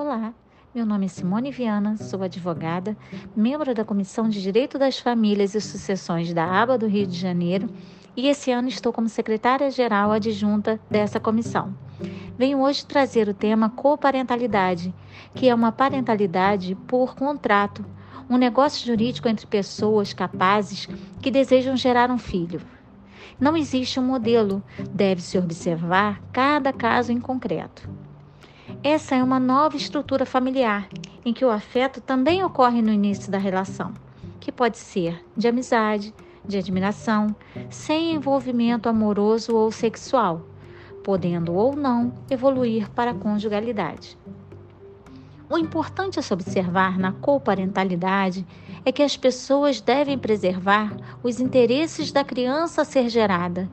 Olá, meu nome é Simone Viana, sou advogada, membro da Comissão de Direito das Famílias e Sucessões da ABA do Rio de Janeiro e esse ano estou como secretária-geral adjunta dessa comissão. Venho hoje trazer o tema coparentalidade, que é uma parentalidade por contrato, um negócio jurídico entre pessoas capazes que desejam gerar um filho. Não existe um modelo, deve-se observar cada caso em concreto. Essa é uma nova estrutura familiar, em que o afeto também ocorre no início da relação, que pode ser de amizade, de admiração, sem envolvimento amoroso ou sexual, podendo ou não evoluir para a conjugalidade. O importante a se observar na coparentalidade é que as pessoas devem preservar os interesses da criança a ser gerada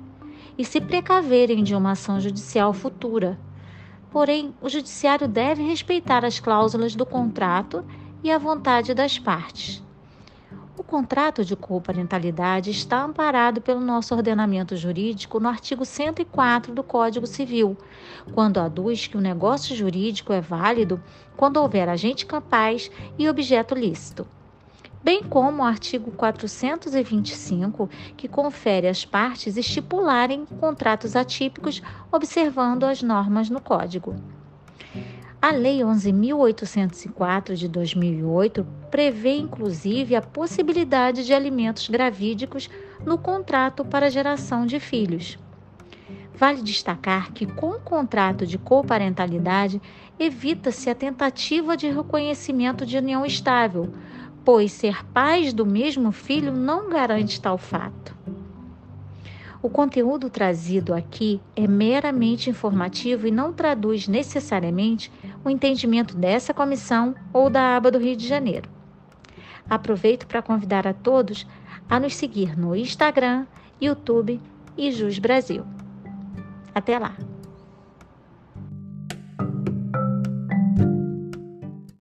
e se precaverem de uma ação judicial futura Porém, o judiciário deve respeitar as cláusulas do contrato e a vontade das partes. O contrato de coparentalidade está amparado pelo nosso ordenamento jurídico no artigo 104 do Código Civil, quando aduz que o negócio jurídico é válido quando houver agente capaz e objeto lícito bem como o artigo 425, que confere às partes estipularem contratos atípicos observando as normas no Código. A Lei 11.804 de 2008 prevê inclusive a possibilidade de alimentos gravídicos no contrato para geração de filhos. Vale destacar que, com o contrato de coparentalidade, evita-se a tentativa de reconhecimento de união estável, pois ser pais do mesmo filho não garante tal fato. O conteúdo trazido aqui é meramente informativo e não traduz necessariamente o entendimento dessa comissão ou da aba do Rio de Janeiro. Aproveito para convidar a todos a nos seguir no Instagram, YouTube e Jus Brasil. Até lá!